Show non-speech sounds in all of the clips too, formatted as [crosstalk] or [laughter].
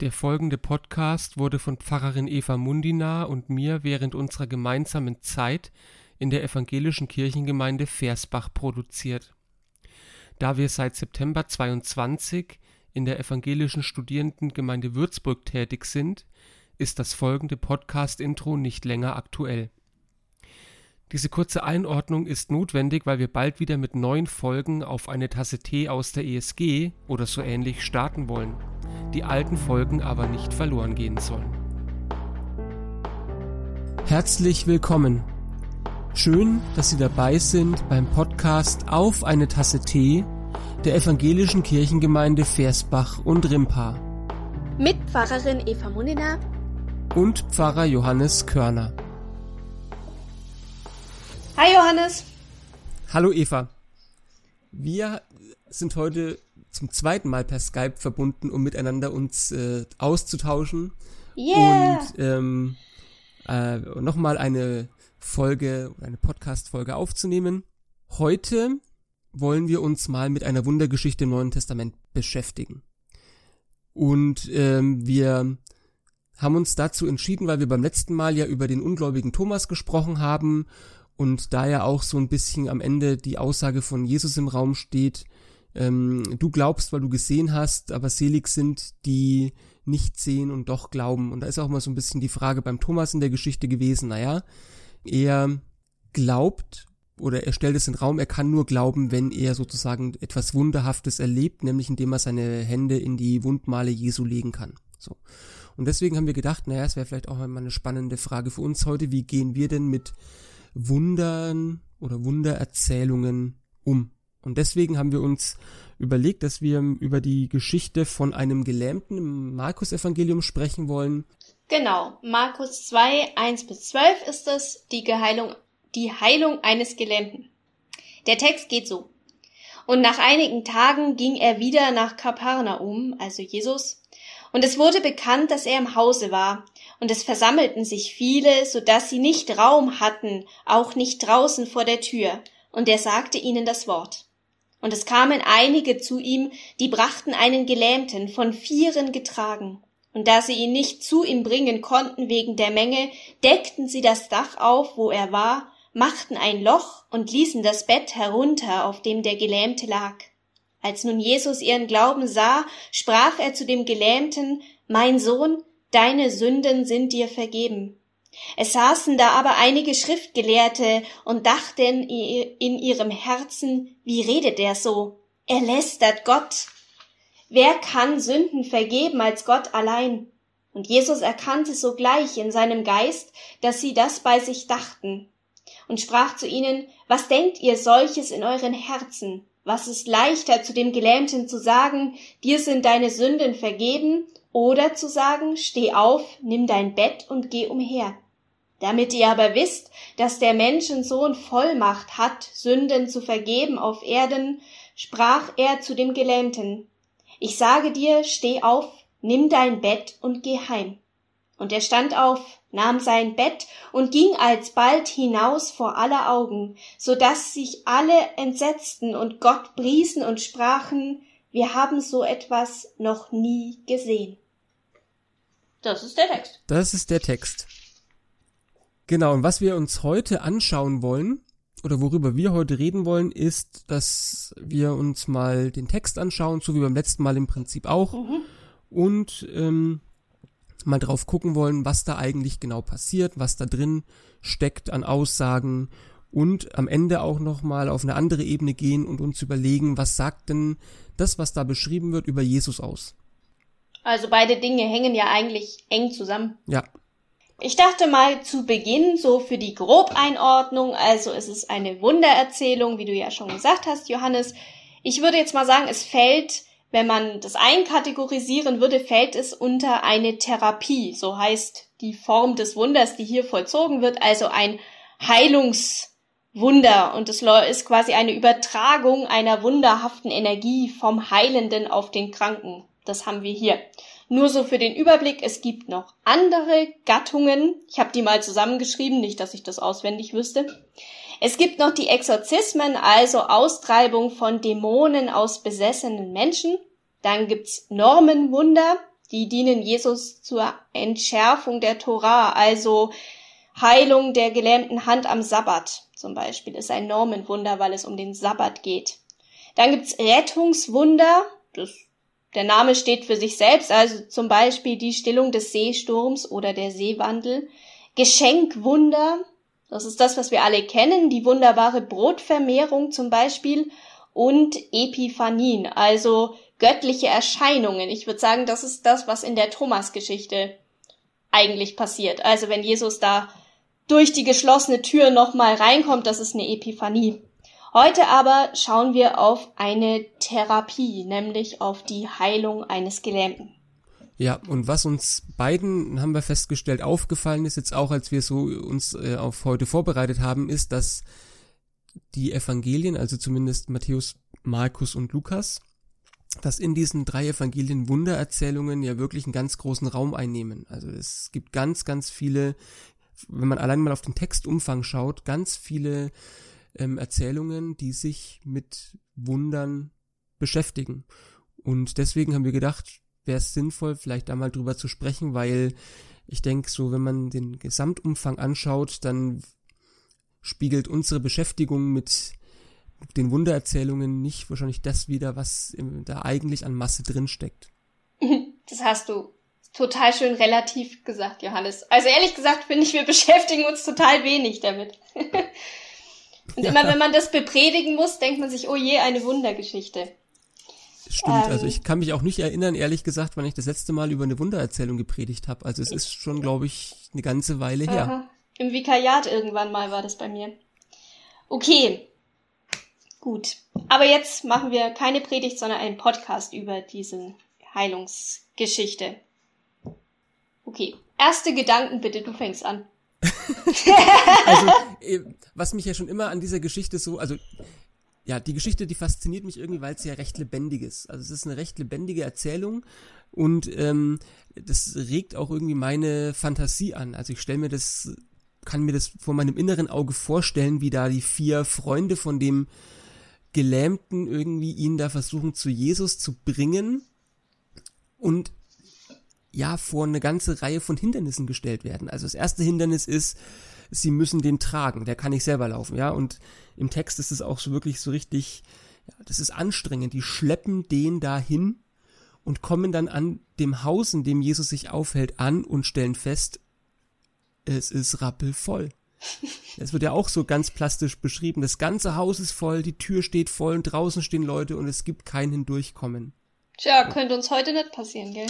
Der folgende Podcast wurde von Pfarrerin Eva Mundina und mir während unserer gemeinsamen Zeit in der evangelischen Kirchengemeinde Versbach produziert. Da wir seit September 22 in der evangelischen Studierendengemeinde Würzburg tätig sind, ist das folgende Podcast-Intro nicht länger aktuell. Diese kurze Einordnung ist notwendig, weil wir bald wieder mit neuen Folgen auf eine Tasse Tee aus der ESG oder so ähnlich starten wollen, die alten Folgen aber nicht verloren gehen sollen. Herzlich willkommen. Schön, dass Sie dabei sind beim Podcast Auf eine Tasse Tee der evangelischen Kirchengemeinde Versbach und Rimpa. Mit Pfarrerin Eva Munina und Pfarrer Johannes Körner. Hi Johannes. Hallo Eva. Wir sind heute zum zweiten Mal per Skype verbunden, um miteinander uns äh, auszutauschen yeah. und ähm, äh, nochmal eine Folge, eine Podcast-Folge aufzunehmen. Heute wollen wir uns mal mit einer Wundergeschichte im Neuen Testament beschäftigen. Und ähm, wir haben uns dazu entschieden, weil wir beim letzten Mal ja über den ungläubigen Thomas gesprochen haben und da ja auch so ein bisschen am Ende die Aussage von Jesus im Raum steht, ähm, du glaubst, weil du gesehen hast, aber selig sind, die nicht sehen und doch glauben. Und da ist auch mal so ein bisschen die Frage beim Thomas in der Geschichte gewesen, naja, er glaubt oder er stellt es in den Raum, er kann nur glauben, wenn er sozusagen etwas Wunderhaftes erlebt, nämlich indem er seine Hände in die Wundmale Jesu legen kann. So. Und deswegen haben wir gedacht, naja, es wäre vielleicht auch mal eine spannende Frage für uns heute, wie gehen wir denn mit Wundern oder Wundererzählungen um. Und deswegen haben wir uns überlegt, dass wir über die Geschichte von einem Gelähmten im Markus-Evangelium sprechen wollen. Genau, Markus 2, 1 bis 12 ist es, die Geheilung, die Heilung eines Gelähmten. Der Text geht so. Und nach einigen Tagen ging er wieder nach Kapernaum, also Jesus, und es wurde bekannt, dass er im Hause war, und es versammelten sich viele, so dass sie nicht Raum hatten, auch nicht draußen vor der Tür, und er sagte ihnen das Wort. Und es kamen einige zu ihm, die brachten einen Gelähmten von Vieren getragen. Und da sie ihn nicht zu ihm bringen konnten wegen der Menge, deckten sie das Dach auf, wo er war, machten ein Loch und ließen das Bett herunter, auf dem der Gelähmte lag. Als nun Jesus ihren Glauben sah, sprach er zu dem Gelähmten, Mein Sohn, deine Sünden sind dir vergeben. Es saßen da aber einige Schriftgelehrte und dachten in ihrem Herzen, wie redet er so? Er lästert Gott. Wer kann Sünden vergeben als Gott allein? Und Jesus erkannte sogleich in seinem Geist, dass sie das bei sich dachten, und sprach zu ihnen, Was denkt ihr solches in euren Herzen? Was ist leichter zu dem Gelähmten zu sagen, dir sind deine Sünden vergeben, oder zu sagen, steh auf, nimm dein Bett und geh umher. Damit ihr aber wisst, dass der Menschensohn Vollmacht hat, Sünden zu vergeben auf Erden, sprach er zu dem Gelähmten, ich sage dir, steh auf, nimm dein Bett und geh heim. Und er stand auf, nahm sein Bett und ging alsbald hinaus vor aller Augen, so dass sich alle entsetzten und Gott priesen und sprachen, wir haben so etwas noch nie gesehen. Das ist der Text. Das ist der Text. Genau, und was wir uns heute anschauen wollen, oder worüber wir heute reden wollen, ist, dass wir uns mal den Text anschauen, so wie beim letzten Mal im Prinzip auch, mhm. und ähm, mal drauf gucken wollen, was da eigentlich genau passiert, was da drin steckt an Aussagen und am Ende auch nochmal auf eine andere Ebene gehen und uns überlegen, was sagt denn das, was da beschrieben wird, über Jesus aus. Also beide Dinge hängen ja eigentlich eng zusammen. Ja. Ich dachte mal zu Beginn so für die Grobeinordnung, also es ist eine Wundererzählung, wie du ja schon gesagt hast, Johannes. Ich würde jetzt mal sagen, es fällt, wenn man das einkategorisieren würde, fällt es unter eine Therapie, so heißt die Form des Wunders, die hier vollzogen wird, also ein Heilungswunder und es ist quasi eine Übertragung einer wunderhaften Energie vom Heilenden auf den Kranken. Das haben wir hier. Nur so für den Überblick, es gibt noch andere Gattungen. Ich habe die mal zusammengeschrieben, nicht, dass ich das auswendig wüsste. Es gibt noch die Exorzismen, also Austreibung von Dämonen aus besessenen Menschen. Dann gibt's Normenwunder, Die dienen Jesus zur Entschärfung der Torah, also Heilung der gelähmten Hand am Sabbat zum Beispiel ist ein Normenwunder, weil es um den Sabbat geht. Dann gibt's Rettungswunder, das, der Name steht für sich selbst, also zum Beispiel die Stillung des Seesturms oder der Seewandel. Geschenkwunder, das ist das, was wir alle kennen, die wunderbare Brotvermehrung zum Beispiel und Epiphanien, also göttliche Erscheinungen. Ich würde sagen, das ist das, was in der Thomas-Geschichte eigentlich passiert. Also wenn Jesus da durch die geschlossene Tür nochmal reinkommt, das ist eine Epiphanie. Heute aber schauen wir auf eine Therapie, nämlich auf die Heilung eines Gelähmten. Ja, und was uns beiden, haben wir festgestellt, aufgefallen ist jetzt auch, als wir so uns äh, auf heute vorbereitet haben, ist, dass die Evangelien, also zumindest Matthäus, Markus und Lukas, dass in diesen drei Evangelien Wundererzählungen ja wirklich einen ganz großen Raum einnehmen. Also es gibt ganz, ganz viele, wenn man allein mal auf den Textumfang schaut, ganz viele ähm, Erzählungen, die sich mit Wundern beschäftigen. Und deswegen haben wir gedacht, wäre es sinnvoll, vielleicht da mal drüber zu sprechen, weil ich denke, so wenn man den Gesamtumfang anschaut, dann spiegelt unsere Beschäftigung mit den Wundererzählungen nicht wahrscheinlich das wieder, was da eigentlich an Masse drinsteckt. [laughs] Das hast du total schön relativ gesagt, Johannes. Also ehrlich gesagt finde ich, wir [laughs] beschäftigen uns total wenig damit. [laughs] Und immer wenn man das bepredigen muss, denkt man sich, oh je, eine Wundergeschichte. Stimmt, also ähm, also ich kann mich auch nicht erinnern, ehrlich gesagt, wann ich das letzte Mal über eine Wundererzählung gepredigt habe. Also es ist schon, glaube ich, eine ganze Weile her. Aha. Im Vikariat irgendwann mal war das bei mir. Okay. Gut. Aber jetzt machen wir keine Predigt, sondern einen Podcast über diese Heilungsgeschichte. Okay. Erste Gedanken bitte, du fängst an. [laughs] also, [laughs] äh, was mich ja schon immer an dieser Geschichte so, also ja, die Geschichte, die fasziniert mich irgendwie, weil es ja recht lebendig ist. Also es ist eine recht lebendige Erzählung und ähm, das regt auch irgendwie meine Fantasie an. Also ich stelle mir das, kann mir das vor meinem inneren Auge vorstellen, wie da die vier Freunde von dem Gelähmten irgendwie ihn da versuchen zu Jesus zu bringen und ja vor eine ganze Reihe von Hindernissen gestellt werden. Also das erste Hindernis ist, sie müssen den tragen, der kann nicht selber laufen, ja, und im Text ist es auch so wirklich so richtig, ja, das ist anstrengend, die schleppen den dahin und kommen dann an dem Haus, in dem Jesus sich aufhält, an und stellen fest, es ist rappelvoll. Es wird ja auch so ganz plastisch beschrieben. Das ganze Haus ist voll, die Tür steht voll und draußen stehen Leute und es gibt kein Hindurchkommen. Tja, könnte uns heute nicht passieren, gell?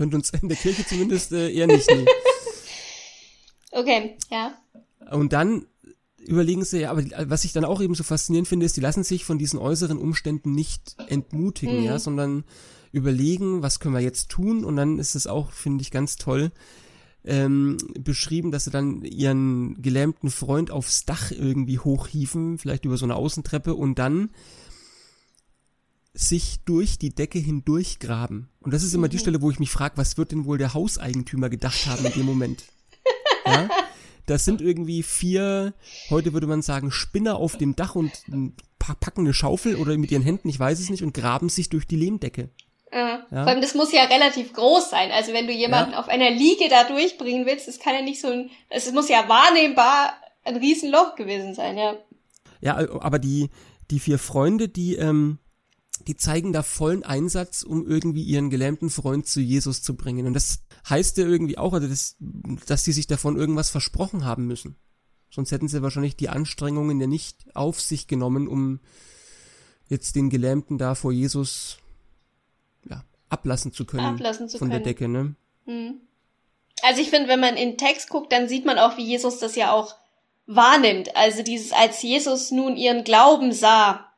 Könnte uns in der Kirche zumindest äh, eher nicht. Nee. [laughs] Okay, ja. Und dann überlegen sie, ja, aber was ich dann auch eben so faszinierend finde, ist, die lassen sich von diesen äußeren Umständen nicht entmutigen, mhm. ja, sondern überlegen, was können wir jetzt tun und dann ist es auch, finde ich, ganz toll ähm, beschrieben, dass sie dann ihren gelähmten Freund aufs Dach irgendwie hochhieven, vielleicht über so eine Außentreppe und dann sich durch die Decke hindurch graben. Und das ist immer mhm. die Stelle, wo ich mich frage, was wird denn wohl der Hauseigentümer gedacht haben in dem Moment? [laughs] Ja? Das sind irgendwie vier, heute würde man sagen, Spinner auf dem Dach und packen eine Schaufel oder mit ihren Händen, ich weiß es nicht, und graben sich durch die Lehmdecke. Ja. Vor allem, das muss ja relativ groß sein. Also wenn du jemanden ja. auf einer Liege da durchbringen willst, das kann ja nicht so ein, es muss ja wahrnehmbar ein Riesenloch gewesen sein, ja. Ja, aber die, die vier Freunde, die, ähm, die zeigen da vollen Einsatz, um irgendwie ihren gelähmten Freund zu Jesus zu bringen. Und das heißt ja irgendwie auch, also das, dass sie sich davon irgendwas versprochen haben müssen. Sonst hätten sie wahrscheinlich die Anstrengungen ja nicht auf sich genommen, um jetzt den Gelähmten da vor Jesus ja, ablassen zu können ablassen zu von können. der Decke, ne? Hm. Also ich finde, wenn man in den Text guckt, dann sieht man auch, wie Jesus das ja auch wahrnimmt. Also dieses, als Jesus nun ihren Glauben sah,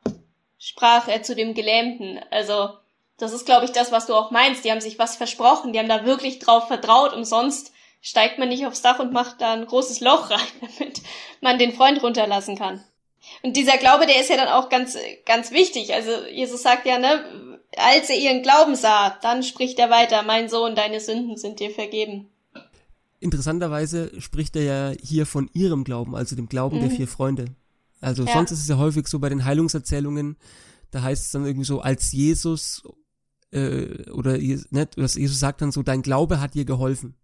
sprach er zu dem Gelähmten. Also das ist, glaube ich, das, was du auch meinst. Die haben sich was versprochen, die haben da wirklich drauf vertraut. Umsonst steigt man nicht aufs Dach und macht da ein großes Loch rein, [laughs] damit man den Freund runterlassen kann. Und dieser Glaube, der ist ja dann auch ganz, ganz wichtig. Also Jesus sagt ja, ne, als er ihren Glauben sah, dann spricht er weiter, mein Sohn, deine Sünden sind dir vergeben. Interessanterweise spricht er ja hier von ihrem Glauben, also dem Glauben mhm. der vier Freunde. Also ja. sonst ist es ja häufig so bei den Heilungserzählungen, da heißt es dann irgendwie so, als Jesus äh, oder ne, dass Jesus sagt dann so, dein Glaube hat dir geholfen.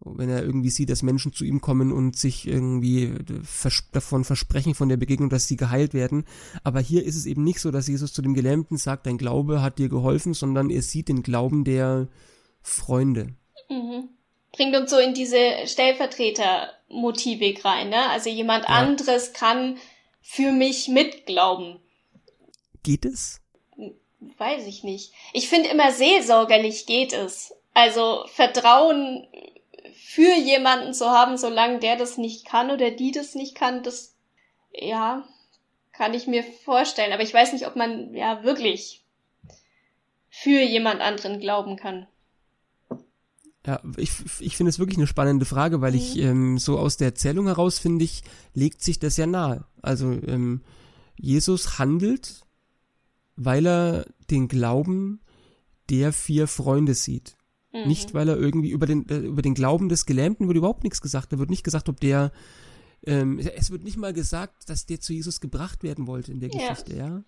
Wenn er irgendwie sieht, dass Menschen zu ihm kommen und sich irgendwie vers davon versprechen von der Begegnung, dass sie geheilt werden. Aber hier ist es eben nicht so, dass Jesus zu dem Gelähmten sagt, dein Glaube hat dir geholfen, sondern er sieht den Glauben der Freunde. Mhm. Bringt uns so in diese Stellvertreter-Motivik rein, ne? Also jemand ja. anderes kann für mich mitglauben. Geht es? Weiß ich nicht. Ich finde immer seelsorgerlich geht es. Also Vertrauen für jemanden zu haben, solange der das nicht kann oder die das nicht kann, das, ja, kann ich mir vorstellen. Aber ich weiß nicht, ob man ja wirklich für jemand anderen glauben kann. Ja, ich, ich finde es wirklich eine spannende Frage, weil mhm. ich ähm, so aus der Erzählung heraus finde ich, legt sich das ja nahe. Also ähm, Jesus handelt, weil er den Glauben der vier Freunde sieht. Mhm. Nicht, weil er irgendwie über den, äh, über den Glauben des Gelähmten wird überhaupt nichts gesagt. Da wird nicht gesagt, ob der, ähm, es wird nicht mal gesagt, dass der zu Jesus gebracht werden wollte in der Geschichte, ja.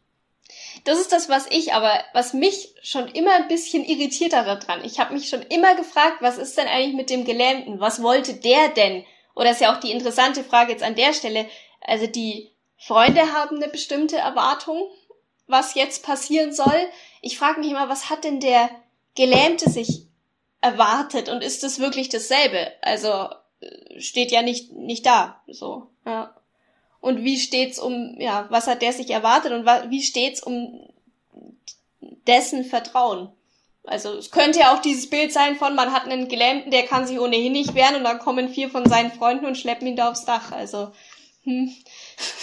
Das ist das, was ich aber, was mich schon immer ein bisschen irritiert daran. Ich habe mich schon immer gefragt, was ist denn eigentlich mit dem Gelähmten? Was wollte der denn? Oder ist ja auch die interessante Frage jetzt an der Stelle. Also die Freunde haben eine bestimmte Erwartung, was jetzt passieren soll. Ich frage mich immer, was hat denn der Gelähmte sich erwartet und ist es wirklich dasselbe? Also äh, steht ja nicht nicht da, so. Ja. Und wie steht's um ja, was hat der sich erwartet und wie steht's um dessen Vertrauen? Also es könnte ja auch dieses Bild sein von, man hat einen Gelähmten, der kann sich ohnehin nicht wehren und dann kommen vier von seinen Freunden und schleppen ihn da aufs Dach. Also hm.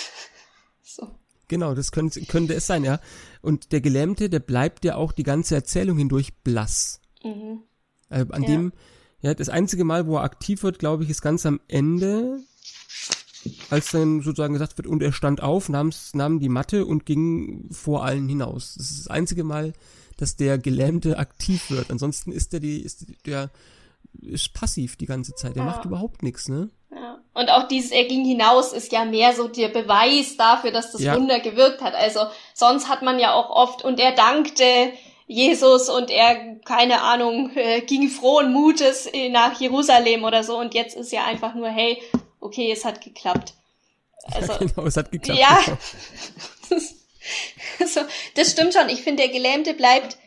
[laughs] so. Genau, das könnte, könnte es sein, ja. Und der Gelähmte, der bleibt ja auch die ganze Erzählung hindurch blass. Mhm. Äh, an ja. dem, ja, das einzige Mal, wo er aktiv wird, glaube ich, ist ganz am Ende, als dann sozusagen gesagt wird, und er stand auf, nahm, nahm die Matte und ging vor allen hinaus. Das ist das einzige Mal, dass der Gelähmte aktiv wird. Ansonsten ist der die, ist der ist passiv die ganze Zeit. Der ja. macht überhaupt nichts, ne? Ja. Und auch dieses Er ging hinaus ist ja mehr so der Beweis dafür, dass das ja. Wunder gewirkt hat. Also sonst hat man ja auch oft, und er dankte Jesus und er, keine Ahnung, äh, ging frohen Mutes nach Jerusalem oder so und jetzt ist ja einfach nur, hey, okay, es hat geklappt. Also, ja, genau, es hat geklappt. Ja, [laughs] also, das stimmt schon. Ich finde, der Gelähmte bleibt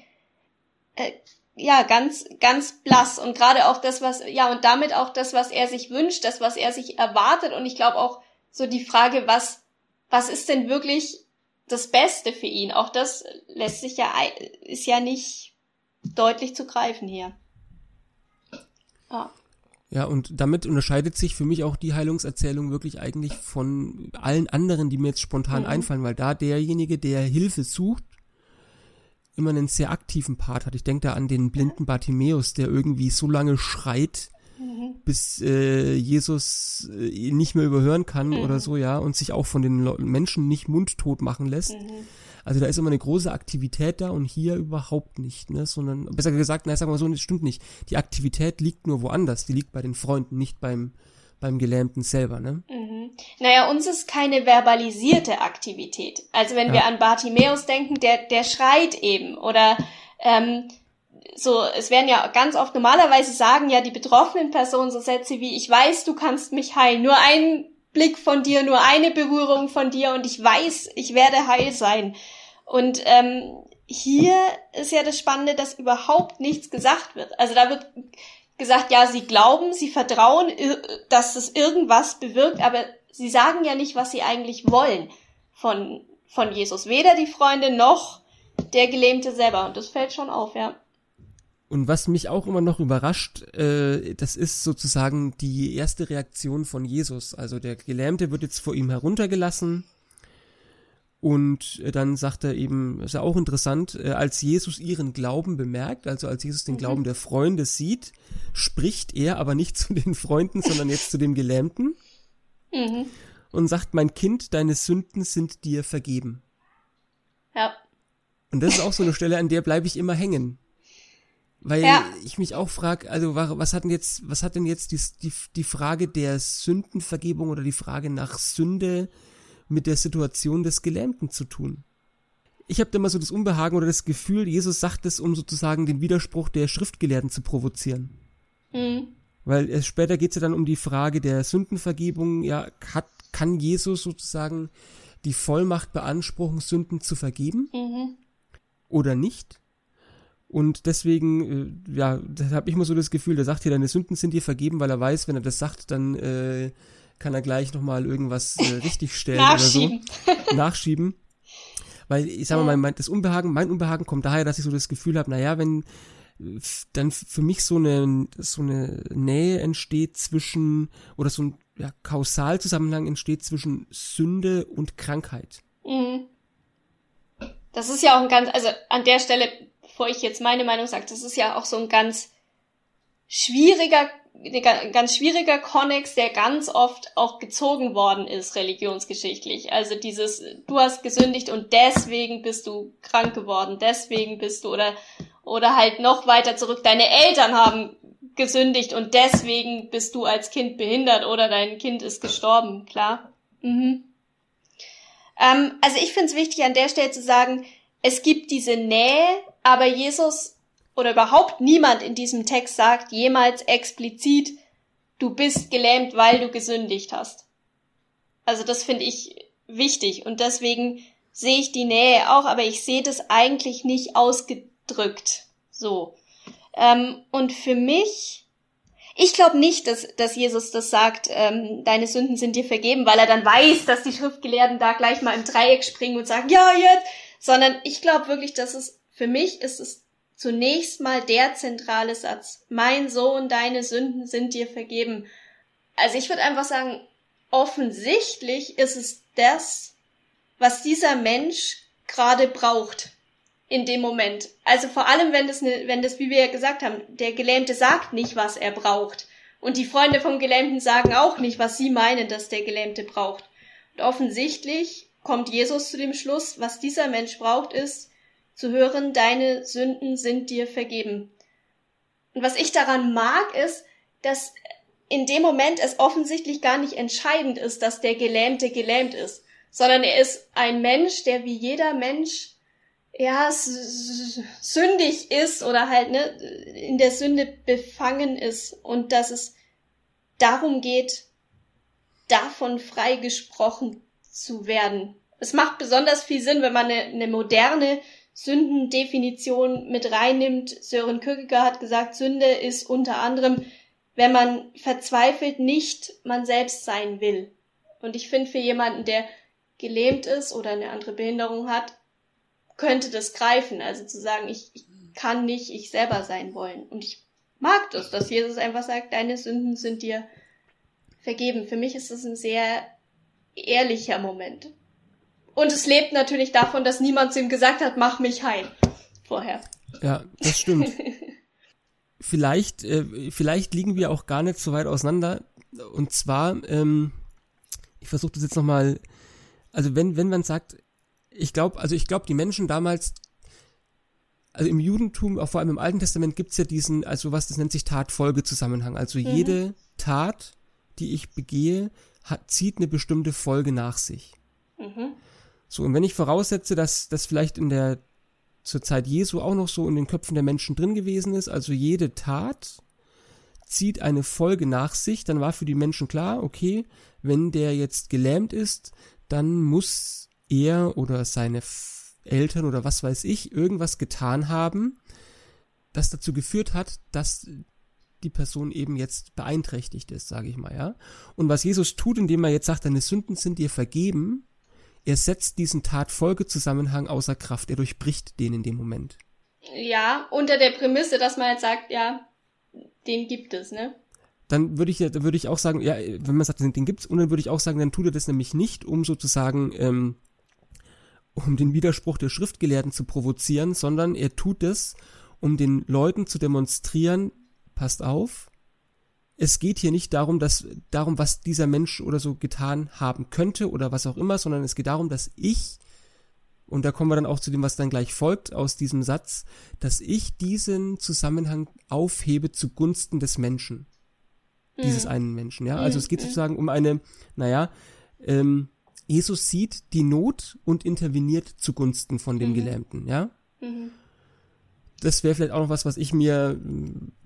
äh, ja ganz ganz blass und gerade auch das was ja und damit auch das was er sich wünscht, das was er sich erwartet und ich glaube auch so die Frage, was was ist denn wirklich das Beste für ihn. Auch das lässt sich ja, ist ja nicht deutlich zu greifen hier. Ja. Ja, und damit unterscheidet sich für mich auch die Heilungserzählung wirklich eigentlich von allen anderen, die mir jetzt spontan mhm. einfallen, weil da derjenige, der Hilfe sucht, immer einen sehr aktiven Part hat. Ich denke da an den blinden Bartimäus, der irgendwie so lange schreit, mhm. bis äh, Jesus äh, ihn nicht mehr überhören kann mhm. oder so, ja, und sich auch von den Menschen nicht mundtot machen lässt. Also da ist immer eine große Aktivität da und hier überhaupt nicht, ne, sondern besser gesagt, na, sagen wir so, das stimmt nicht. Die Aktivität liegt nur woanders, die liegt bei den Freunden, nicht beim beim Gelähmten selber, ne? Mhm. Naja, uns ist keine verbalisierte Aktivität. Also wenn ja. wir an Bartimäus denken, der, der schreit eben oder ähm, so, es werden ja ganz oft normalerweise sagen ja die betroffenen Personen so Sätze wie, ich weiß, du kannst mich heilen. Nur ein Blick von dir, nur eine Berührung von dir und ich weiß, ich werde heil sein. Und ähm, hier ist ja das Spannende, dass überhaupt nichts gesagt wird. Also da wird gesagt, ja, sie glauben, sie vertrauen, dass es irgendwas bewirkt, aber sie sagen ja nicht, was sie eigentlich wollen von, von Jesus. Weder die Freunde noch der Gelähmte selber. Und das fällt schon auf, ja. Und was mich auch immer noch überrascht, äh, das ist sozusagen die erste Reaktion von Jesus. Also der Gelähmte wird jetzt vor ihm heruntergelassen und dann sagt er eben, ist ja auch interessant, äh, als Jesus ihren Glauben bemerkt, also als Jesus den mhm. Glauben der Freunde sieht, spricht er aber nicht [laughs] zu den Freunden, sondern jetzt zu dem Gelähmten mhm. und sagt, mein Kind, deine Sünden sind dir vergeben. Ja. Und das ist auch so eine Stelle, an der bleibe ich immer hängen. Weil ja. ich mich auch frage, also was hat denn jetzt, was hat denn jetzt die, die, die Frage der Sündenvergebung oder die Frage nach Sünde mit der Situation des Gelähmten zu tun? ich habe da immer so das Unbehagen oder das Gefühl, Jesus sagt es, um sozusagen den Widerspruch der Schriftgelehrten zu provozieren. Mhm. Weil später geht es ja dann um die Frage der Sündenvergebung. Ja, hat, kann Jesus sozusagen die Vollmacht beanspruchen, Sünden zu vergeben? Mhm. Oder nicht? Und deswegen, äh, ja, da habe ich immer so das Gefühl, der sagt hier, deine Sünden sind dir vergeben, weil er weiß, wenn er das sagt, dann äh, kann er gleich nochmal irgendwas äh, [laughs] richtig stellen Nachschieben. oder so. [laughs] Nachschieben. Weil ich sag mal, mein, das Unbehagen, mein Unbehagen kommt daher, dass ich so das Gefühl habe, naja, wenn dann für mich so eine, so eine Nähe entsteht zwischen, oder so ein ja, Kausalzusammenhang entsteht zwischen Sünde und Krankheit. Mhm. Das ist ja auch ein ganz, also an der Stelle, bevor ich jetzt meine Meinung sage, das ist ja auch so ein ganz schwieriger, ein ganz schwieriger Konnex, der ganz oft auch gezogen worden ist, religionsgeschichtlich. Also dieses, du hast gesündigt und deswegen bist du krank geworden, deswegen bist du, oder, oder halt noch weiter zurück, deine Eltern haben gesündigt und deswegen bist du als Kind behindert oder dein Kind ist gestorben, klar. Mhm. Ähm, also ich finde es wichtig an der Stelle zu sagen, es gibt diese Nähe, aber Jesus oder überhaupt niemand in diesem Text sagt jemals explizit, du bist gelähmt, weil du gesündigt hast. Also das finde ich wichtig und deswegen sehe ich die Nähe auch, aber ich sehe das eigentlich nicht ausgedrückt. So. Ähm, und für mich, ich glaube nicht, dass, dass Jesus das sagt, ähm, deine Sünden sind dir vergeben, weil er dann weiß, dass die Schriftgelehrten da gleich mal im Dreieck springen und sagen, ja, jetzt, sondern ich glaube wirklich, dass es, für mich ist es zunächst mal der zentrale Satz. Mein Sohn, deine Sünden sind dir vergeben. Also ich würde einfach sagen, offensichtlich ist es das, was dieser Mensch gerade braucht in dem Moment. Also vor allem, wenn das, ne, wenn das, wie wir ja gesagt haben, der Gelähmte sagt nicht, was er braucht. Und die Freunde vom Gelähmten sagen auch nicht, was sie meinen, dass der Gelähmte braucht. Und offensichtlich kommt Jesus zu dem Schluss, was dieser Mensch braucht, ist zu hören, deine Sünden sind dir vergeben. Und was ich daran mag, ist, dass in dem Moment es offensichtlich gar nicht entscheidend ist, dass der Gelähmte gelähmt ist, sondern er ist ein Mensch, der wie jeder Mensch ja, sündig ist oder halt ne, in der Sünde befangen ist und dass es darum geht, davon freigesprochen zu werden. Es macht besonders viel Sinn, wenn man eine, eine moderne Sündendefinition mit reinnimmt. Sören Kierkegaard hat gesagt, Sünde ist unter anderem, wenn man verzweifelt nicht man selbst sein will. Und ich finde für jemanden, der gelähmt ist oder eine andere Behinderung hat, könnte das greifen. Also zu sagen, ich, ich kann nicht ich selber sein wollen. Und ich mag das, dass Jesus einfach sagt, deine Sünden sind dir vergeben. Für mich ist das ein sehr ehrlicher Moment. Und es lebt natürlich davon, dass niemand zu ihm gesagt hat, mach mich heil. Vorher. Ja, das stimmt. [laughs] vielleicht, äh, vielleicht liegen wir auch gar nicht so weit auseinander. Und zwar, ähm, ich versuche das jetzt nochmal, also wenn, wenn man sagt, ich glaube, also ich glaube, die Menschen damals, also im Judentum, auch vor allem im Alten Testament, gibt's ja diesen, also was, das nennt sich Tat-Folge-Zusammenhang. Also mhm. jede Tat, die ich begehe, hat, zieht eine bestimmte Folge nach sich. Mhm. So, und wenn ich voraussetze, dass das vielleicht in der zur Zeit Jesu auch noch so in den Köpfen der Menschen drin gewesen ist, also jede Tat zieht eine Folge nach sich, dann war für die Menschen klar, okay, wenn der jetzt gelähmt ist, dann muss er oder seine Eltern oder was weiß ich irgendwas getan haben, das dazu geführt hat, dass die Person eben jetzt beeinträchtigt ist, sage ich mal, ja. Und was Jesus tut, indem er jetzt sagt, deine Sünden sind dir vergeben, er setzt diesen Tat-Folge-Zusammenhang außer Kraft, er durchbricht den in dem Moment. Ja, unter der Prämisse, dass man jetzt sagt, ja, den gibt es, ne? Dann würde ich, würde ich auch sagen, ja, wenn man sagt, den, den gibt's, und dann würde ich auch sagen, dann tut er das nämlich nicht, um sozusagen, ähm, um den Widerspruch der Schriftgelehrten zu provozieren, sondern er tut es, um den Leuten zu demonstrieren, passt auf, es geht hier nicht darum, dass, darum, was dieser Mensch oder so getan haben könnte oder was auch immer, sondern es geht darum, dass ich, und da kommen wir dann auch zu dem, was dann gleich folgt aus diesem Satz, dass ich diesen Zusammenhang aufhebe zugunsten des Menschen. Mhm. Dieses einen Menschen, ja. Also es geht mhm. sozusagen um eine, naja, ähm, Jesus sieht die Not und interveniert zugunsten von dem Mhm. Gelähmten, ja? Mhm. Das wäre vielleicht auch noch was, was ich mir,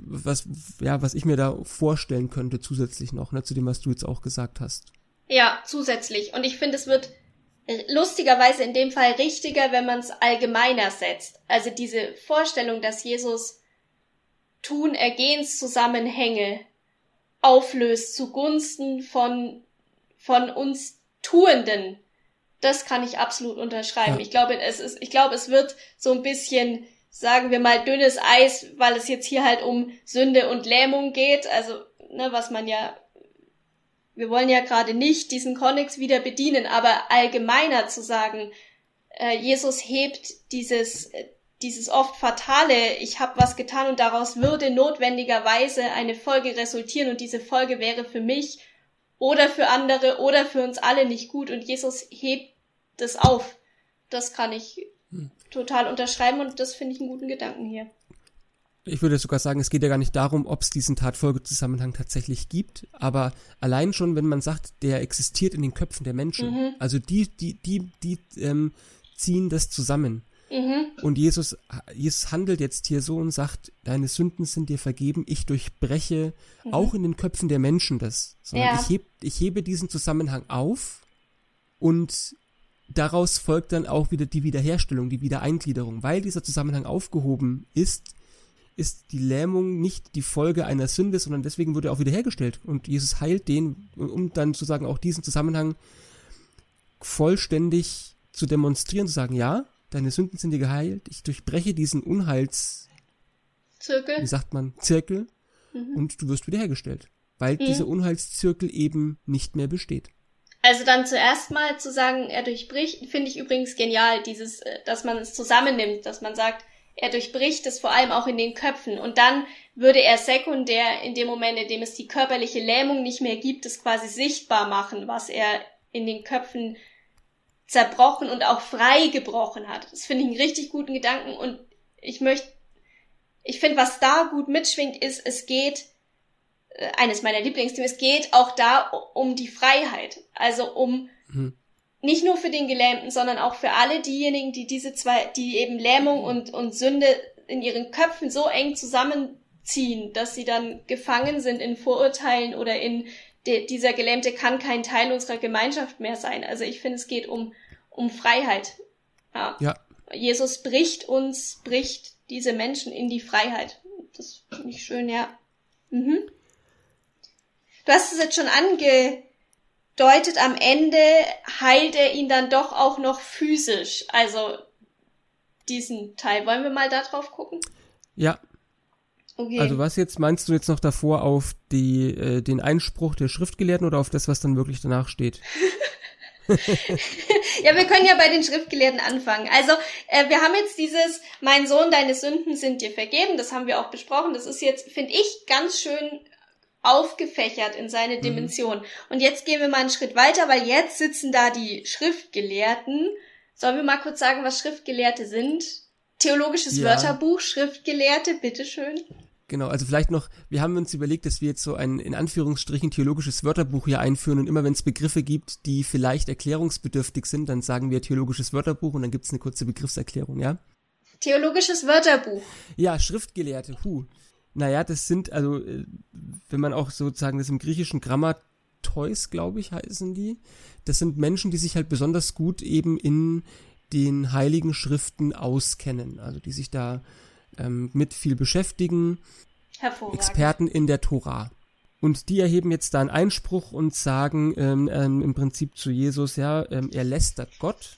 was, ja, was ich mir da vorstellen könnte zusätzlich noch, ne, zu dem, was du jetzt auch gesagt hast. Ja, zusätzlich. Und ich finde, es wird äh, lustigerweise in dem Fall richtiger, wenn man es allgemeiner setzt. Also diese Vorstellung, dass Jesus Tun-Ergehenszusammenhänge auflöst zugunsten von, von uns Tuenden. Das kann ich absolut unterschreiben. Ja. Ich glaube, es ist, ich glaube, es wird so ein bisschen, sagen wir mal, dünnes Eis, weil es jetzt hier halt um Sünde und Lähmung geht. Also, ne, was man ja wir wollen ja gerade nicht diesen Konnex wieder bedienen, aber allgemeiner zu sagen, äh, Jesus hebt dieses, äh, dieses oft fatale, ich habe was getan und daraus würde notwendigerweise eine Folge resultieren und diese Folge wäre für mich oder für andere oder für uns alle nicht gut und Jesus hebt das auf. Das kann ich Hm. total unterschreiben und das finde ich einen guten Gedanken hier. Ich würde sogar sagen, es geht ja gar nicht darum, ob es diesen Tatfolgezusammenhang tatsächlich gibt, aber allein schon, wenn man sagt, der existiert in den Köpfen der Menschen, Mhm. also die, die, die, die ähm, ziehen das zusammen. Mhm. Und Jesus, Jesus handelt jetzt hier so und sagt, deine Sünden sind dir vergeben, ich durchbreche auch in den Köpfen der Menschen das. Sondern Mhm. Ja. ich, heb, ich hebe diesen Zusammenhang auf und daraus folgt dann auch wieder die Wiederherstellung, die Wiedereingliederung. Weil dieser Zusammenhang aufgehoben ist, ist die Lähmung nicht die Folge einer Sünde, sondern deswegen wurde er auch wiederhergestellt. Und Jesus heilt den, um dann zu sagen, auch diesen Zusammenhang vollständig zu demonstrieren, zu sagen, ja, deine Sünden sind dir geheilt, ich durchbreche diesen Unheils, wie Zirkel. sagt man, Zirkel Mhm. und du wirst wiederhergestellt. Weil dieser Unheilszirkel eben nicht mehr besteht. Also dann zuerst mal zu sagen, er durchbricht, finde ich übrigens genial, dieses, äh, dass man es zusammennimmt, dass man sagt, er durchbricht es vor allem auch in den Köpfen und dann würde er sekundär in dem Moment, in dem es die körperliche Lähmung nicht mehr gibt, es quasi sichtbar machen, was er in den Köpfen zerbrochen und auch frei gebrochen hat. Das finde ich einen richtig guten Gedanken und ich möchte, ich finde, was da gut mitschwingt, ist, es geht eines meiner Lieblingsthemen. Es geht auch da um die Freiheit. Also um Mhm. nicht nur für den Gelähmten, sondern auch für alle diejenigen, die diese zwei, die eben Lähmung und, und Sünde in ihren Köpfen so eng zusammenziehen, dass sie dann gefangen sind in Vorurteilen oder in de, dieser Gelähmte kann kein Teil unserer Gemeinschaft mehr sein. Also ich finde, es geht um, um Freiheit. Ja. Ja, Jesus bricht uns, bricht diese Menschen in die Freiheit. Das finde ich schön, ja. Mhm. Du hast es jetzt schon angedeutet, am Ende heilt er ihn dann doch auch noch physisch. Also diesen Teil. Wollen wir mal da drauf gucken? ja. Okay. Also was jetzt meinst du jetzt noch davor auf die äh, den Einspruch der Schriftgelehrten oder auf das, was dann wirklich danach steht? [laughs] [laughs] Ja, wir können ja bei den Schriftgelehrten anfangen. Also, äh, wir haben jetzt dieses, mein Sohn, deine Sünden sind dir vergeben. Das haben wir auch besprochen. Das ist jetzt, finde ich, ganz schön aufgefächert in seine Dimension. Und jetzt gehen wir mal einen Schritt weiter, weil jetzt sitzen da die Schriftgelehrten. Sollen wir mal kurz sagen, was Schriftgelehrte sind? Theologisches Ja. Wörterbuch, Schriftgelehrte, bitteschön. Genau, also vielleicht noch, wir haben uns überlegt, dass wir jetzt so ein in Anführungsstrichen theologisches Wörterbuch hier einführen und immer wenn es Begriffe gibt, die vielleicht erklärungsbedürftig sind, dann sagen wir theologisches Wörterbuch und dann gibt's eine kurze Begriffserklärung, ja? Theologisches Wörterbuch. Ja, Schriftgelehrte, hu. Naja, das sind, also, äh, wenn man auch sozusagen das im griechischen Grammateus, glaube ich, heißen die. Das sind Menschen, die sich halt besonders gut eben in den heiligen Schriften auskennen. Also die sich da ähm, mit viel beschäftigen. Hervorragend. Experten in der Tora. Und die erheben jetzt da einen Einspruch und sagen ähm, ähm, im Prinzip zu Jesus, ja, ähm, er lästert Gott.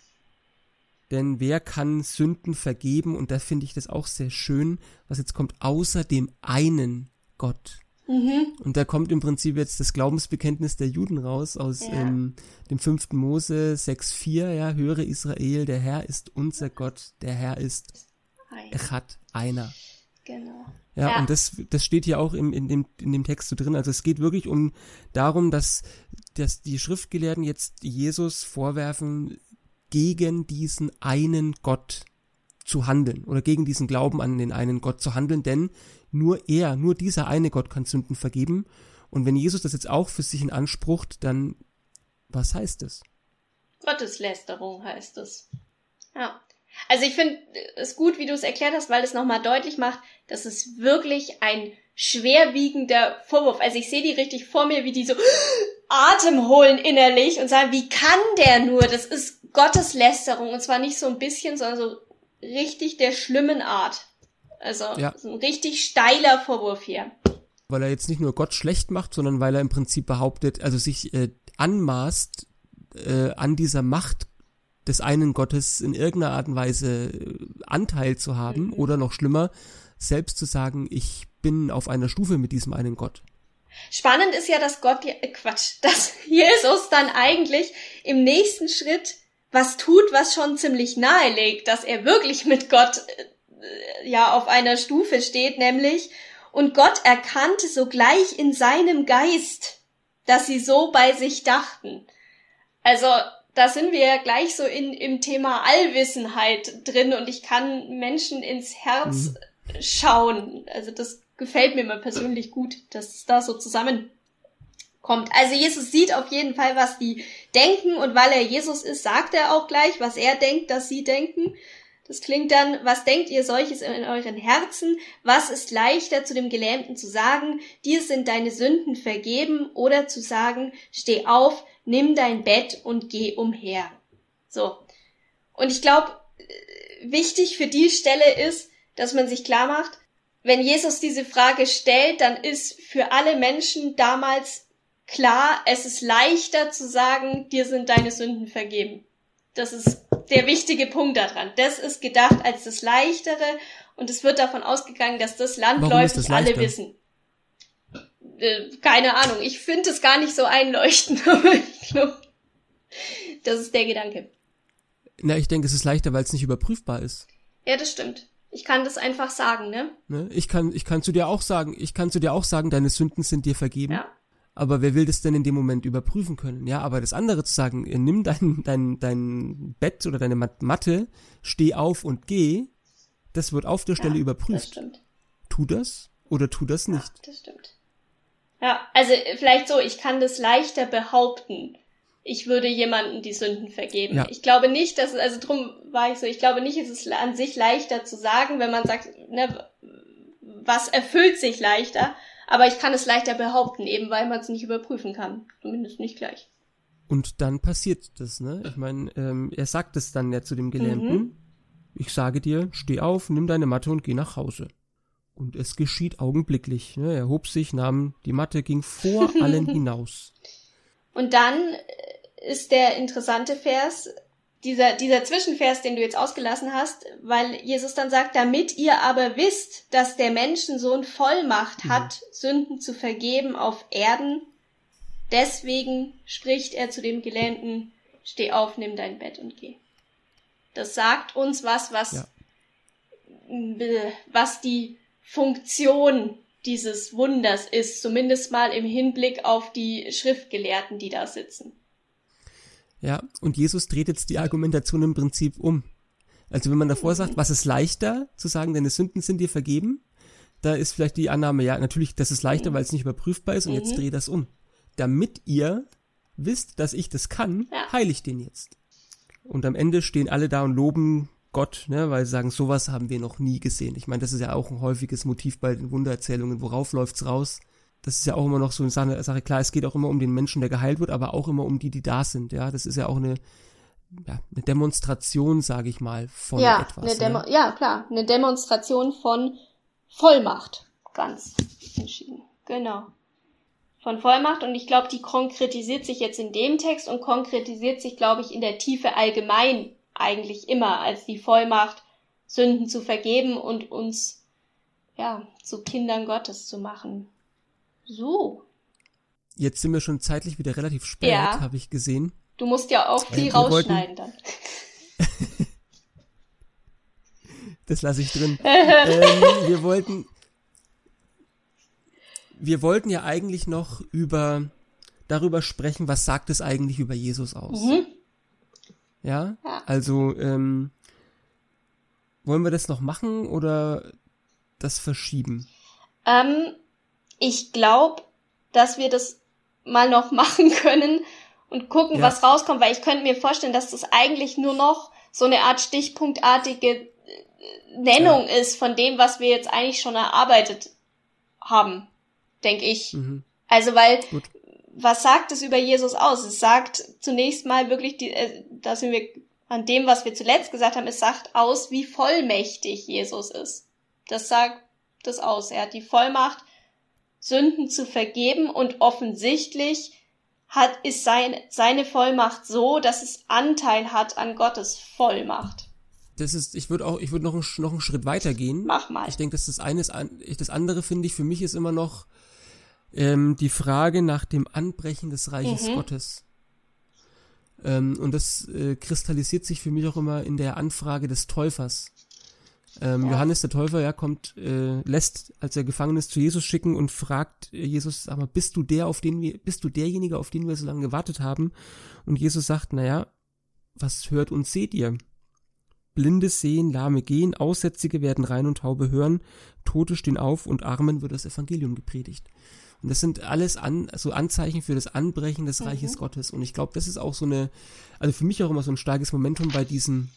Denn wer kann Sünden vergeben? Und da finde ich das auch sehr schön, was jetzt kommt, außer dem einen Gott. Mhm. Und da kommt im Prinzip jetzt das Glaubensbekenntnis der Juden raus aus Ja. ähm, dem 5. Mose 6,4, ja, höre Israel, der Herr ist unser Gott, der Herr ist Ein. Echad, einer. Genau. Ja, Ja. und das, das steht hier auch im, in, dem, in dem Text so drin. Also es geht wirklich um darum, dass, dass die Schriftgelehrten jetzt Jesus vorwerfen, gegen diesen einen Gott zu handeln oder gegen diesen Glauben an den einen Gott zu handeln, denn nur er, nur dieser eine Gott kann Sünden vergeben. Und wenn Jesus das jetzt auch für sich in Anspruch, dann was heißt es? Gotteslästerung heißt es. Ja. Also ich finde es gut, wie du es erklärt hast, weil es nochmal deutlich macht, dass es wirklich ein schwerwiegender Vorwurf. Also ich sehe die richtig vor mir, wie die so Atem holen innerlich und sagen, wie kann der nur? Das ist Gotteslästerung und zwar nicht so ein bisschen, sondern so richtig der schlimmen Art. Also ja. so ein richtig steiler Vorwurf hier. Weil er jetzt nicht nur Gott schlecht macht, sondern weil er im Prinzip behauptet, also sich äh, anmaßt, äh, an dieser Macht des einen Gottes in irgendeiner Art und Weise äh, Anteil zu haben mhm. oder noch schlimmer, selbst zu sagen, ich bin auf einer Stufe mit diesem einen Gott. Spannend ist ja, dass Gott, äh Quatsch, [laughs] dass Jesus dann eigentlich im nächsten Schritt was tut, was schon ziemlich nahe legt, dass er wirklich mit Gott äh, ja auf einer Stufe steht, nämlich und Gott erkannte sogleich in seinem Geist, dass sie so bei sich dachten. Also da sind wir ja gleich so in, im Thema Allwissenheit drin und ich kann Menschen ins Herz mhm. Schauen. Also das gefällt mir immer persönlich gut, dass es da so zusammenkommt. Also Jesus sieht auf jeden Fall, was die denken und weil er Jesus ist, sagt er auch gleich, was er denkt, dass sie denken. Das klingt dann, was denkt ihr solches in euren Herzen? Was ist leichter zu dem Gelähmten zu sagen, dir sind deine Sünden vergeben oder zu sagen, steh auf, nimm dein Bett und geh umher. So. Und ich glaube, äh, wichtig für die Stelle ist, dass man sich klar macht, wenn Jesus diese Frage stellt, dann ist für alle Menschen damals klar, es ist leichter zu sagen, dir sind deine Sünden vergeben. Das ist der wichtige Punkt daran. Das ist gedacht als das Leichtere und es wird davon ausgegangen, dass das landläufig alle wissen. Äh, keine Ahnung. Ich finde es gar nicht so einleuchtend, [laughs] aber ich glaube, das ist der Gedanke. Na, ich denke, es ist leichter, weil es nicht überprüfbar ist. Ja, das stimmt. Ich kann das einfach sagen, ne? ne? Ich kann, ich kann zu dir auch sagen, ich kann zu dir auch sagen, deine Sünden sind dir vergeben. Ja. Aber wer will das denn in dem Moment überprüfen können? Ja, aber das andere zu sagen, nimm dein, dein, dein Bett oder deine Matte, steh auf und geh, das wird auf der Stelle ja, überprüft. Das stimmt. Tu das oder tu das nicht. Ja, das stimmt. Ja, also vielleicht so, ich kann das leichter behaupten. Ich würde jemanden die Sünden vergeben. Ja. Ich glaube nicht, dass, also drum war ich so, ich glaube nicht, es ist an sich leichter zu sagen, wenn man sagt, ne, was erfüllt sich leichter, aber ich kann es leichter behaupten, eben weil man es nicht überprüfen kann. Zumindest nicht gleich. Und dann passiert das, ne? Ich meine, ähm, er sagt es dann ja zu dem Gelähmten. Mhm. Ich sage dir, steh auf, nimm deine Matte und geh nach Hause. Und es geschieht augenblicklich. Ne? Er hob sich, nahm die Matte, ging vor [laughs] allen hinaus. Und dann ist der interessante Vers, dieser, dieser Zwischenvers, den du jetzt ausgelassen hast, weil Jesus dann sagt, damit ihr aber wisst, dass der Menschensohn Vollmacht mhm. hat, Sünden zu vergeben auf Erden, deswegen spricht er zu dem Gelähmten, steh auf, nimm dein Bett und geh. Das sagt uns was, was, ja. was die Funktion dieses Wunders ist, zumindest mal im Hinblick auf die Schriftgelehrten, die da sitzen. Ja, und Jesus dreht jetzt die Argumentation im Prinzip um. Also wenn man davor sagt, was ist leichter zu sagen, deine Sünden sind dir vergeben, da ist vielleicht die Annahme, ja, natürlich, das ist leichter, weil es nicht überprüfbar ist und jetzt mhm. dreh das um. Damit ihr wisst, dass ich das kann, ja. heile ich den jetzt. Und am Ende stehen alle da und loben Gott, ne, weil sie sagen, sowas haben wir noch nie gesehen. Ich meine, das ist ja auch ein häufiges Motiv bei den Wundererzählungen. Worauf läuft's raus? Das ist ja auch immer noch so eine Sache, Sache. Klar, es geht auch immer um den Menschen, der geheilt wird, aber auch immer um die, die da sind. Ja, das ist ja auch eine, ja, eine Demonstration, sage ich mal, von ja, etwas. Eine Demo ne? Ja, klar, eine Demonstration von Vollmacht. Ganz entschieden. Genau. Von Vollmacht und ich glaube, die konkretisiert sich jetzt in dem Text und konkretisiert sich, glaube ich, in der Tiefe allgemein eigentlich immer als die Vollmacht, Sünden zu vergeben und uns ja zu Kindern Gottes zu machen. So. Jetzt sind wir schon zeitlich wieder relativ spät, ja. habe ich gesehen. Du musst ja auch viel äh, rausschneiden wollten... dann. [laughs] das lasse ich drin. [laughs] ähm, wir wollten wir wollten ja eigentlich noch über darüber sprechen, was sagt es eigentlich über Jesus aus? Mhm. Ja? ja. Also, ähm, wollen wir das noch machen oder das verschieben? Ähm, ich glaube, dass wir das mal noch [laughs] machen können und gucken, Ja. was rauskommt, weil ich könnte mir vorstellen, dass das eigentlich nur noch so eine Art stichpunktartige äh, Nennung ist von dem, was wir jetzt eigentlich schon erarbeitet haben, denke ich. Mhm. Also weil Gut. was sagt es über Jesus aus? Es sagt zunächst mal wirklich, die, äh, da sind wir an dem, was wir zuletzt gesagt haben, es sagt aus, wie vollmächtig Jesus ist. Das sagt das aus. Er hat die Vollmacht, Sünden zu vergeben und offensichtlich hat, ist sein, seine Vollmacht so, dass es Anteil hat an Gottes Vollmacht. Das ist, ich würde auch, ich würde noch, einen noch einen Schritt weiter gehen. Mach mal. Ich denke, dass das eine ist, das andere finde ich für mich ist immer noch ähm, die Frage nach dem Anbrechen des Reiches Mhm. Gottes. Ähm, und das äh, kristallisiert sich für mich auch immer in der Anfrage des Täufers. Ähm. Johannes der Täufer, ja, kommt, äh, lässt, als er gefangen ist, zu Jesus schicken und fragt äh, Jesus, sag mal, bist du der, auf den wir, bist du derjenige, auf den wir so lange gewartet haben? Und Jesus sagt, naja, was hört und seht ihr? Blinde sehen, Lahme gehen, Aussätzige werden rein und taube hören, Tote stehen auf und Armen wird das Evangelium gepredigt. Und das sind alles an, so Anzeichen für das Anbrechen des Reiches Gottes. Und ich glaube, das ist auch so eine, also für mich auch immer so ein starkes Momentum bei diesen,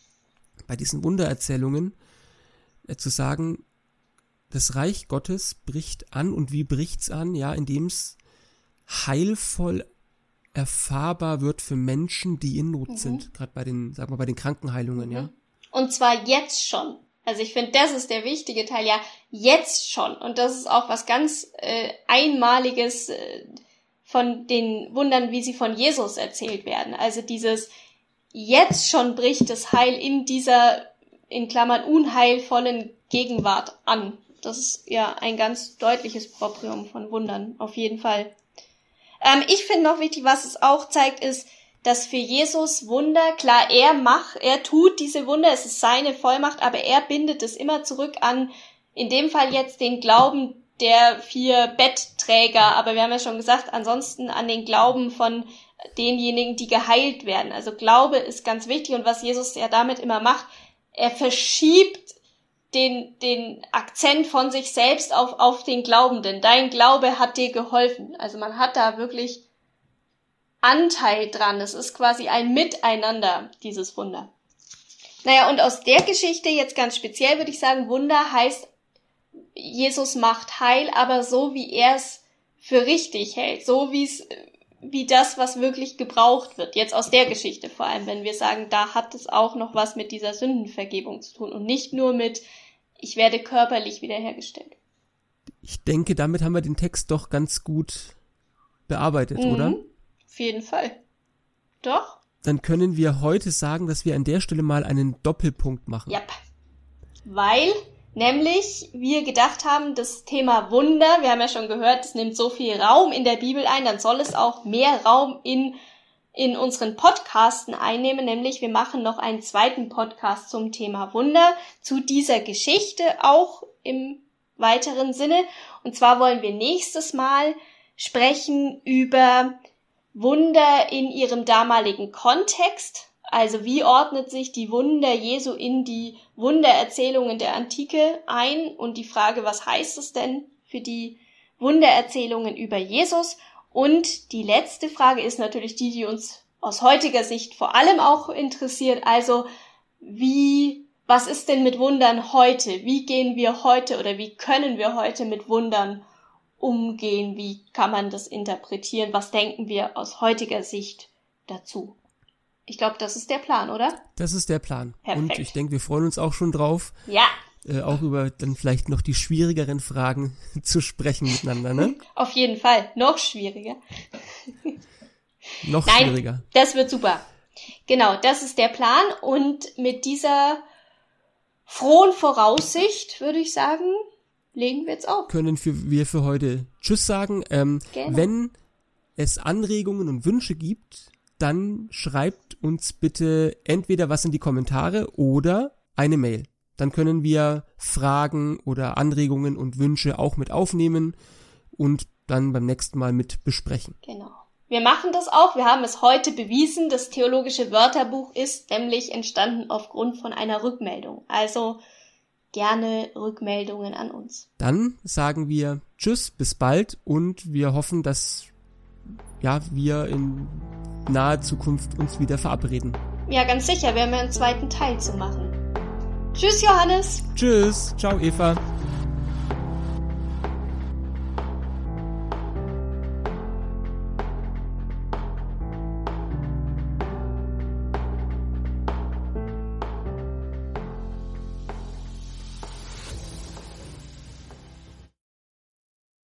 bei diesen Wundererzählungen, äh, zu sagen, das Reich Gottes bricht an und wie bricht's an? Ja, indem es heilvoll erfahrbar wird für Menschen, die in Not sind. Gerade bei den, sag mal, bei den Krankenheilungen, ja. Und zwar jetzt schon. Also ich finde, das ist der wichtige Teil, ja, jetzt schon. Und das ist auch was ganz äh, Einmaliges äh, von den Wundern, wie sie von Jesus erzählt werden. Also dieses jetzt schon bricht das Heil in dieser, in Klammern, unheilvollen Gegenwart an. Das ist ja ein ganz deutliches Proprium von Wundern, auf jeden Fall. Ähm, ich finde noch wichtig, was es auch zeigt, ist, dass für Jesus Wunder, klar, er macht, er tut diese Wunder, es ist seine Vollmacht, aber er bindet es immer zurück an, in dem Fall jetzt den Glauben der vier Bettträger, aber wir haben ja schon gesagt, ansonsten an den Glauben von denjenigen, die geheilt werden. Also Glaube ist ganz wichtig und was Jesus ja damit immer macht, er verschiebt den, den Akzent von sich selbst auf, auf den Glaubenden. Dein Glaube hat dir geholfen. Also man hat da wirklich Anteil dran. Es ist quasi ein Miteinander, dieses Wunder. Naja, und aus der Geschichte jetzt ganz speziell würde ich sagen, Wunder heißt, Jesus macht heil, aber so wie er es für richtig hält, so wie es, wie das, was wirklich gebraucht wird. Jetzt aus der Geschichte vor allem, wenn wir sagen, da hat es auch noch was mit dieser Sündenvergebung zu tun und nicht nur mit, ich werde körperlich wiederhergestellt. Ich denke, damit haben wir den Text doch ganz gut bearbeitet, Mhm. oder? Auf jeden Fall. Doch? Dann können wir heute sagen, dass wir an der Stelle mal einen Doppelpunkt machen. Ja. Weil nämlich wir gedacht haben, das Thema Wunder, wir haben ja schon gehört, es nimmt so viel Raum in der Bibel ein, dann soll es auch mehr Raum in in unseren Podcasten einnehmen, nämlich wir machen noch einen zweiten Podcast zum Thema Wunder, zu dieser Geschichte auch im weiteren Sinne. Und zwar wollen wir nächstes Mal sprechen über Wunder in ihrem damaligen Kontext. Also wie ordnet sich die Wunder Jesu in die Wundererzählungen der Antike ein und die Frage, was heißt es denn für die Wundererzählungen über Jesus? Und die letzte Frage ist natürlich die, die uns aus heutiger Sicht vor allem auch interessiert. Also wie, was ist denn mit Wundern heute? Wie gehen wir heute oder wie können wir heute mit Wundern umgehen? Wie kann man das interpretieren? Was denken wir aus heutiger Sicht dazu? Ich glaube, das ist der Plan, oder? Das ist der Plan. Und Perfekt. ich denke, wir freuen uns auch schon drauf, Ja, äh, auch über dann vielleicht noch die schwierigeren Fragen [laughs] zu sprechen miteinander, ne? [laughs] auf jeden Fall. Noch schwieriger. Noch Nein, schwieriger. das wird super. Genau, das ist der Plan. Und mit dieser frohen Voraussicht, würde ich sagen, legen wir jetzt auf. Können für, wir für heute Tschüss sagen. Ähm, Genau. Wenn es Anregungen und Wünsche gibt, dann schreibt uns bitte entweder was in die Kommentare oder eine Mail. Dann können wir Fragen oder Anregungen und Wünsche auch mit aufnehmen und dann beim nächsten Mal mit besprechen. Genau. Wir machen das auch. Wir haben es heute bewiesen. Das theologische Wörterbuch ist nämlich entstanden aufgrund von einer Rückmeldung. Also gerne Rückmeldungen an uns. Dann sagen wir Tschüss, bis bald und wir hoffen, dass ja, wir in naher Zukunft uns wieder verabreden. Ja, ganz sicher. Wir haben ja einen zweiten Teil zu machen. Tschüss, Johannes. Tschüss. Ciao, Eva.